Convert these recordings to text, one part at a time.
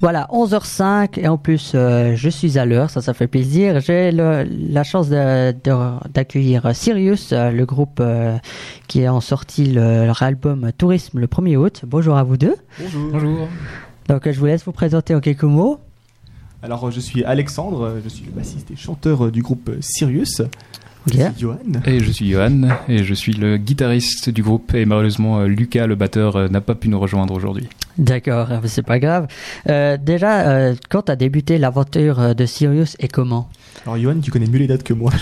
Voilà, 11h05 et en plus euh, je suis à l'heure, ça ça fait plaisir. J'ai la chance de- de- d'accueillir Sirius, euh, le groupe euh, qui a en sorti le- leur album Tourisme le 1er août. Bonjour à vous deux. Bonjour. Bonjour. Donc euh, je vous laisse vous présenter en quelques mots. Alors, euh, je suis Alexandre, euh, je suis le bassiste et chanteur euh, du groupe euh, Sirius. Je suis Johan. Et je suis Johan et je suis le guitariste du groupe et malheureusement euh, Lucas le batteur euh, n'a pas pu nous rejoindre aujourd'hui. D'accord, euh, c'est pas grave. Euh, déjà, euh, quand a débuté l'aventure de Sirius et comment? Alors, Johan, tu connais mieux les dates que moi.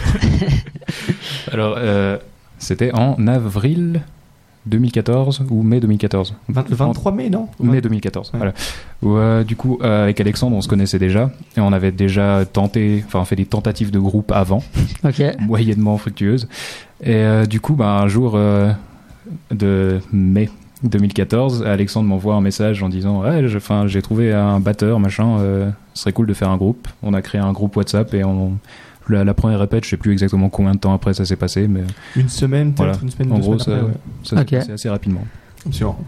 Alors euh, c'était en avril 2014 ou mai 2014 Vingt- le 23 mai, non Mai 2014, Ouais. voilà. Où, euh, du coup, euh, avec Alexandre, on se connaissait déjà et on avait déjà tenté, enfin, fait des tentatives de groupe avant, Ok. moyennement fructueuses. Et euh, du coup, bah, un jour euh, de mai 2014, Alexandre m'envoie un message en disant ouais, j'ai trouvé un batteur, machin, euh, ce serait cool de faire un groupe. On a créé un groupe WhatsApp et on, la, la première répète, je sais plus exactement combien de temps après ça s'est passé, mais Une semaine, peut-être Voilà. une semaine, en deux gros, semaines ça, ouais. ça s'est Ok. passé assez rapidement. Absolument.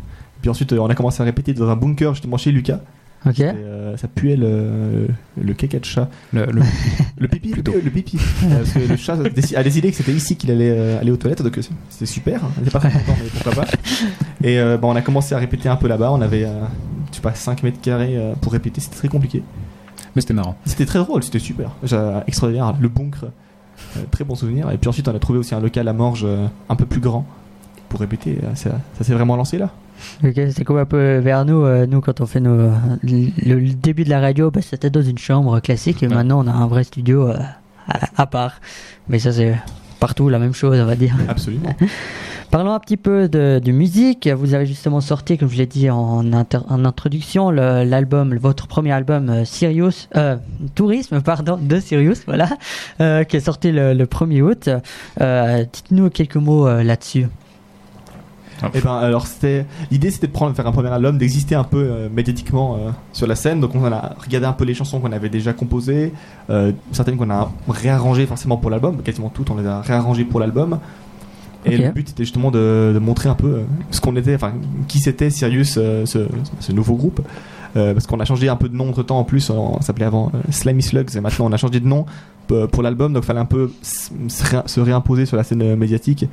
Puis ensuite, euh, on a commencé à répéter dans un bunker justement chez Lucas. Ok. Euh, ça puait le, le caca de chat. Le- le- Le pipi, le, Plutôt. le pipi. Euh, Parce que le chat a déci- a décidé que c'était ici qu'il allait euh, aller aux toilettes, donc c'était super. On n'était pas très content, mais pourquoi pas. Et euh, bah, on a commencé à répéter un peu là-bas. On avait, euh, je sais pas, 5 mètres carrés pour répéter. C'était très compliqué. Mais c'était marrant. C'était très drôle, c'était super. Extraordinaire. Le bunker, euh, très bon souvenir. Et puis ensuite, on a trouvé aussi un local à Morges euh, un peu plus grand pour répéter. Euh, Ça, ça s'est vraiment lancé là. Ok, c'est comme un peu vers nous, euh, nous quand on fait nos, le, le début de la radio, bah, c'était dans une chambre classique et Ouais. maintenant on a un vrai studio euh, à, à part. Mais ça c'est partout la même chose on va dire. Absolument. Parlons un petit peu de, de musique. Vous avez justement sorti, comme je l'ai dit en, inter- en introduction, l'album, votre premier album euh, Sirius, euh, Tourisme, pardon, de Sirius, voilà, euh, qui est sorti le, le 1er août. Euh, Dites-nous quelques mots euh, Et ben alors c'était l'idée c'était de prendre faire un premier album, d'exister un peu euh, médiatiquement euh, sur la scène. Donc on a regardé un peu les chansons qu'on avait déjà composées, euh, certaines qu'on a réarrangées forcément pour l'album, quasiment toutes on les a réarrangées pour l'album. Et le but c'était justement de, de montrer un peu euh, ce qu'on était, enfin qui c'était Sirius, euh, ce, ce nouveau groupe. Euh, parce qu'on a changé un peu de nom entre temps en plus, on s'appelait avant euh, Slimy Slugs et maintenant on a changé de nom pour l'album, donc fallait un peu se ré- se réimposer sur la scène médiatique.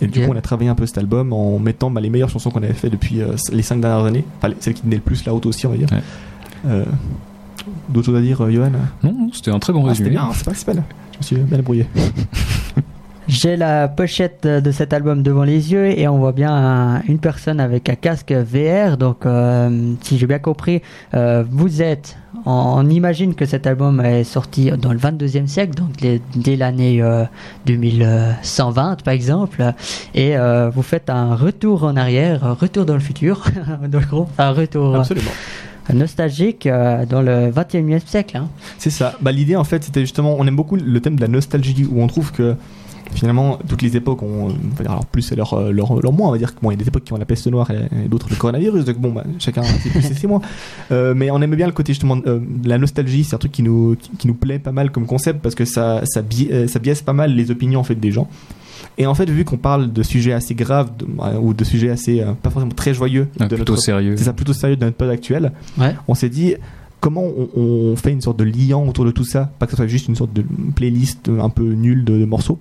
Et du coup, on a travaillé un peu cet album en mettant bah, les meilleures chansons qu'on avait fait depuis euh, les cinq dernières années, enfin les- celles qui tenaient le plus la route aussi, on va dire. Ouais. Euh, D'autres choses à dire, euh, Johan? Non, non, c'était un très bon ah, C'était résumé. bien, c'est pas, pas là. Je me suis bien débrouillé. J'ai la pochette de cet album devant les yeux et on voit bien un- une personne avec un casque VR. Donc, euh, si j'ai bien compris, euh, vous êtes. On, on imagine que cet album est sorti dans le 22e siècle, donc les- dès l'année euh, 2120 par exemple, et euh, vous faites un retour en arrière, un retour dans le futur, dans le groupe, un retour Absolument. nostalgique euh, dans le 21e siècle. hein. C'est ça. Bah, L'idée, en fait, c'était justement, on aime beaucoup le thème de la nostalgie, où on trouve que finalement, toutes les époques ont, on va dire, alors plus c'est leur, euh, leur, leur moins, on va dire que bon, il y a des époques qui ont la peste noire et, et d'autres le coronavirus, donc bon, bah, chacun c'est plus et c'est moins. Euh, mais on aimait bien le côté justement euh, de la nostalgie, c'est un truc qui nous, qui, qui nous plaît pas mal comme concept parce que ça, ça, bi- euh, ça biaise pas mal les opinions en fait des gens. Et en fait, vu qu'on parle de sujets assez graves de- euh, ou de sujets assez euh, pas forcément très joyeux, Ah, de plutôt notre- sérieux. c'est ça plutôt sérieux de notre actuelle, Ouais. on s'est dit comment on, on fait une sorte de liant autour de tout ça, pas que ce soit juste une sorte de playlist un peu nulle de, de morceaux.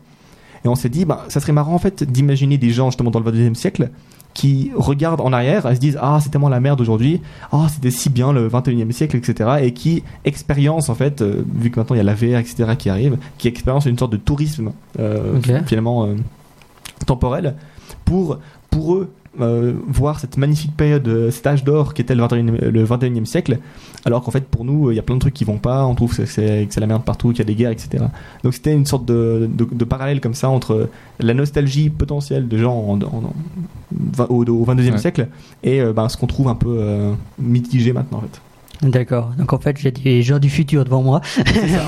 Et on s'est dit, bah, ça serait marrant en fait d'imaginer des gens justement dans le 22e siècle qui regardent en arrière et se disent ah c'est tellement la merde aujourd'hui, ah c'était si bien le 21e siècle etc et qui expérience en fait euh, vu que maintenant il y a la VR etc qui arrive, qui expérience une sorte de tourisme euh, finalement euh, temporel pour pour eux euh, voir cette magnifique période, euh, cet âge d'or qui était le 21e, le 21e siècle, alors qu'en fait pour nous il y a plein de trucs qui vont pas, on trouve que c'est que c'est la merde partout, qu'il y a des guerres, etc. Donc c'était une sorte de, de, de parallèle comme ça entre la nostalgie potentielle de gens en, en- en- au, au 22e Ouais. siècle et euh, ben, ce qu'on trouve un peu euh, mitigé maintenant en fait. D'accord. Donc en fait, j'ai des gens du futur devant moi.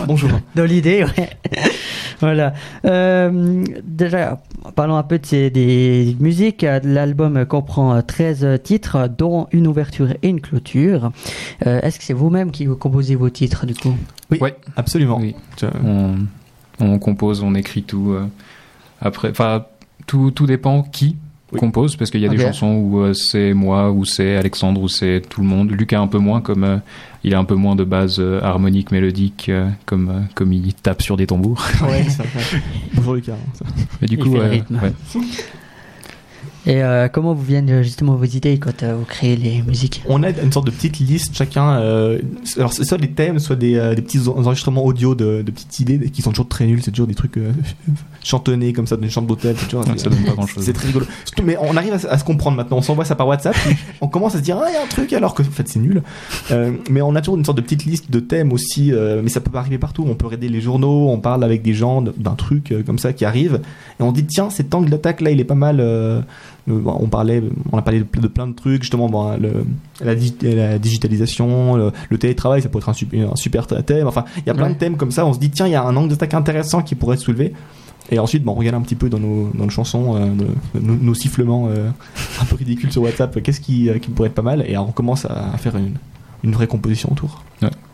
Bonjour. Dans l'idée, ouais. Voilà. Euh, déjà, parlons un peu de ces, des musiques. L'album comprend euh, 13 titres, dont une ouverture et une clôture. Euh, Est-ce que c'est vous-même qui composez vos titres, du coup? Oui, Ouais. absolument. Oui. Tu- on, on compose, on écrit tout. euh, après, enfin, tout, tout dépend qui. Oui. compose parce qu'il y a des chansons où euh, c'est moi, où c'est Alexandre, où c'est tout le monde. Lucas un peu moins, comme euh, il a un peu moins de base euh, harmonique, mélodique, euh, comme, euh, comme il tape sur des tambours. Ouais, ça, ouais. Bonjour Lucas. ça. Mais du Il coup, fait le rythme. ouais. Et euh, comment vous viennent euh, justement vos idées quand euh, vous créez les musiques? On a une sorte de petite liste chacun. euh, alors c'est soit des thèmes, soit des, euh, des petits en- enregistrements audio de, de petites idées qui sont toujours très nuls. C'est toujours des trucs euh, chantonnés comme ça dans une chambre d'hôtel. c'est toujours- Ouais, ça donne pas grand-chose. C'est très rigolo. Surtout, mais on arrive à, à se comprendre maintenant. On s'envoie ça par WhatsApp. puis on commence à se dire ah il y a un truc alors que en fait c'est nul. Euh, mais on a toujours une sorte de petite liste de thèmes aussi. euh, mais ça peut arriver partout. On peut aider les journaux. On parle avec des gens d'un truc euh, comme ça qui arrive et on dit tiens cet angle d'attaque là il est pas mal. Bon, on parlait, on a parlé de, de plein de trucs justement. Bon, le, la, la digitalisation, le, le télétravail, ça pourrait être un super, un super thème. Enfin, il y a plein Ouais. de thèmes comme ça. On se dit tiens il y a un angle d'attaque intéressant qui pourrait être soulevé. Et ensuite, bon, on regarde un petit peu dans nos, dans nos chansons, euh, de- nos, nos sifflements euh, un peu ridicules sur WhatsApp, qu'est-ce qui, euh, qui pourrait être pas mal, et on commence à, à faire une, une vraie composition autour.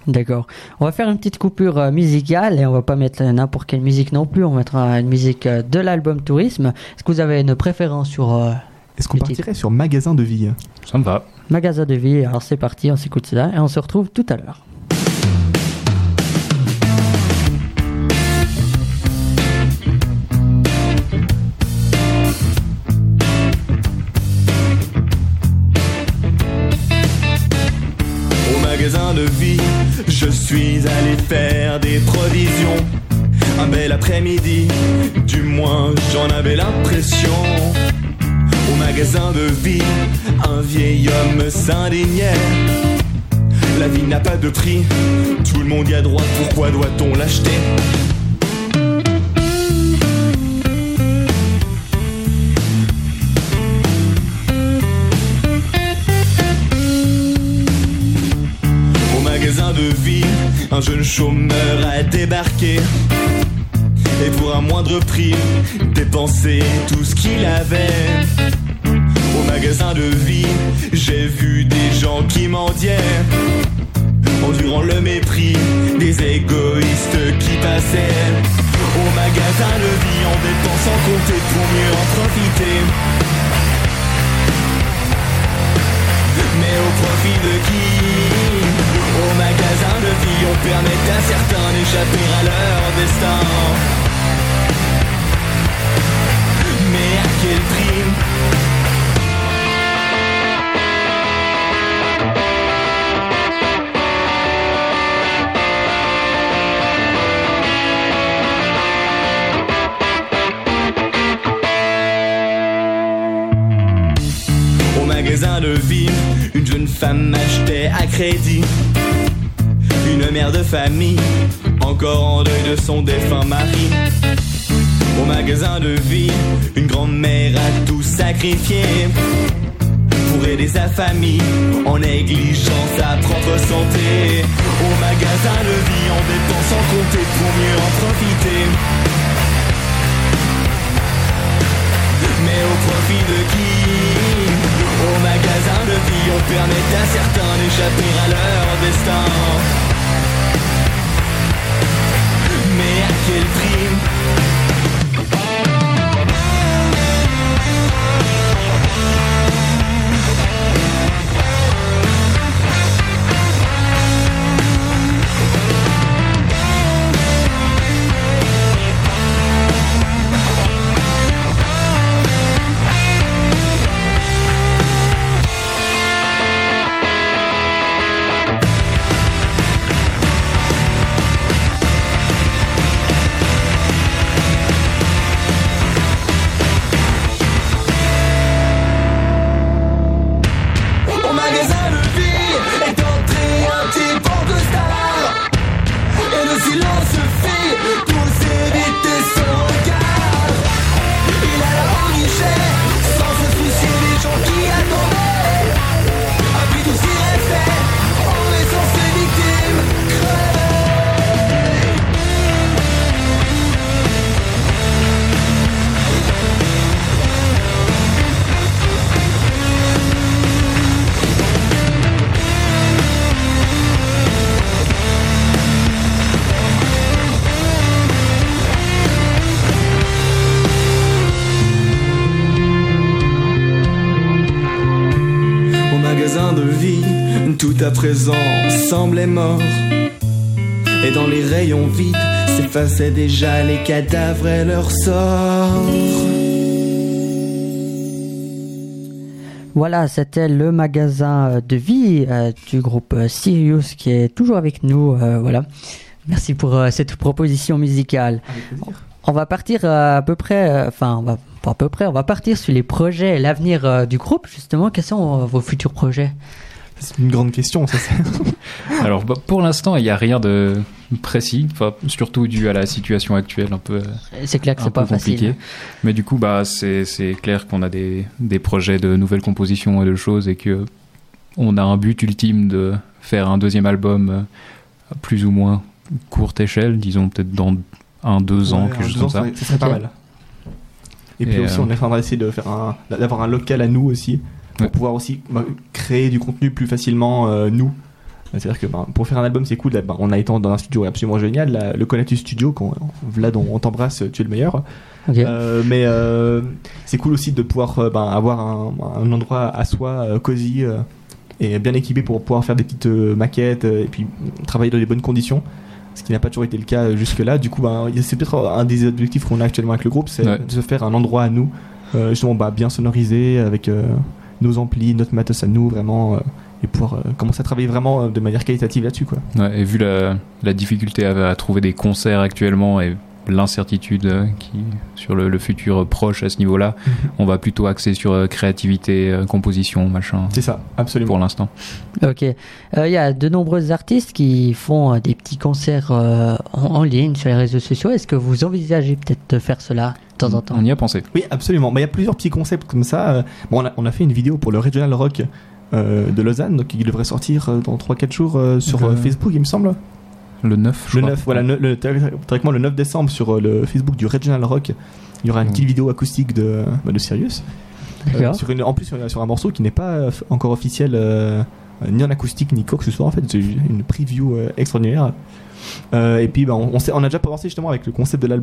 D'accord. On va faire une petite coupure euh, musicale et on va pas mettre n'importe quelle musique non plus. On mettra une musique euh, de l'album Tourisme. Est-ce que vous avez une préférence sur euh, Est-ce qu'on partirait sur magasin de vie? Ça me va. Magasin de vie Alors c'est parti, on s'écoute ça et on se retrouve tout à l'heure. Je suis allé faire des provisions. Un bel après-midi, du moins j'en avais l'impression. Au magasin de vie, un vieil homme s'indignait. La vie n'a pas de prix, tout le monde y a droit, pourquoi doit-on l'acheter? Un jeune chômeur a débarqué. Et pour un moindre prix, dépenser tout ce qu'il avait. Au magasin de vie, j'ai vu des gens qui mendiaient. Endurant le mépris des égoïstes qui passaient. Au magasin de vie, en dépensant compter pour mieux en profiter. Mais au profit de qui? Au magasin de vie, on permet à certains d'échapper à leur destin. Mais à quel prix Au magasin de vie, une jeune femme achetait à crédit encore en deuil de son défunt mari. Au magasin de vie, une grand-mère a tout sacrifié pour aider sa famille en négligeant sa propre santé. Au magasin de vie, en dépensant compter pour mieux en profiter. Mais au profit de qui? Au magasin de vie, on permet à certains d'échapper à leur destin. Quel prix ta présence semblait mort. Et dans les rayons vides s'effaçaient déjà les cadavres et leur sort. Voilà, c'était le magasin euh, de vie euh, du groupe euh, Sirius qui est toujours avec nous. euh, voilà. Merci pour euh, cette proposition musicale. On va partir euh, à peu près, euh, enfin, on va pas à peu près, on va partir sur les projets et l'avenir euh, du groupe, justement. Quels sont euh, vos futurs projets? C'est une grande question, ça. Alors bah, pour l'instant, il n'y a rien de précis, surtout dû à la situation actuelle un peu, C'est clair que un c'est peu pas compliqué. facile. Mais du coup, bah, c'est clair qu'on a des, des projets de nouvelles compositions et de choses et que on a un but ultime de faire un deuxième album euh, à plus ou moins courte échelle, disons peut-être dans un, deux ans, Ouais, quelque chose comme ça. serait- Ça serait pas mal. Et puis aussi, euh, on est en train d'essayer de faire un, d'avoir un local à nous aussi, pour Ouais. pouvoir aussi bah, créer du contenu plus facilement euh, nous. C'est-à-dire que bah, pour faire un album, c'est cool. là, bah, on a été dans un studio absolument génial, la- le Conatus Studio. Quand, Vlad, on, on t'embrasse, tu es le meilleur. Euh, mais euh, c'est cool aussi de pouvoir euh, ben, avoir un, un endroit à soi, euh, cosy euh, et bien équipé pour pouvoir faire des petites euh, maquettes euh, et puis travailler dans les bonnes conditions. Ce qui n'a pas toujours été le cas jusque-là. Du coup, ben, c'est peut-être un des objectifs qu'on a actuellement avec le groupe, c'est Ouais. de se faire un endroit à nous, euh, justement bah, bien sonorisé, avec euh, nos amplis, notre matos à nous, vraiment, euh, et pouvoir euh, commencer à travailler vraiment euh, de manière qualitative là-dessus. Quoi. Et vu la, la difficulté à, à trouver des concerts actuellement et l'incertitude euh, qui sur le, le futur proche à ce niveau-là, on va plutôt axer sur euh, créativité, euh, composition, machin, C'est ça, absolument. pour l'instant. Ok. Euh, Il y a de nombreux artistes qui font euh, des petits concerts euh, en, en ligne sur les réseaux sociaux. Est-ce que vous envisagez peut-être de faire cela de temps en temps On y a pensé. Oui, absolument. Bah, Il y a plusieurs petits concepts comme ça. Euh, Bon, on, a, on a fait une vidéo pour le Regional Rock euh, de Lausanne, donc il devrait sortir euh, dans 3-4 jours euh, sur euh, Facebook, il me semble. Le 9, je Le crois. 9, voilà, le, le- théoriquement le 9 décembre sur euh, le Facebook du Regional Rock. Il y aura une Mm. petite vidéo acoustique de, bah, de Sirius. Euh, D'accord. sur une, en plus, sur, sur un morceau qui n'est pas euh, encore officiel, euh, ni en acoustique, ni quoi que ce soit. En fait, c'est une preview euh, extraordinaire. Euh, et puis, bah, on, on, sait- on a déjà pensé justement avec le concept de l'album.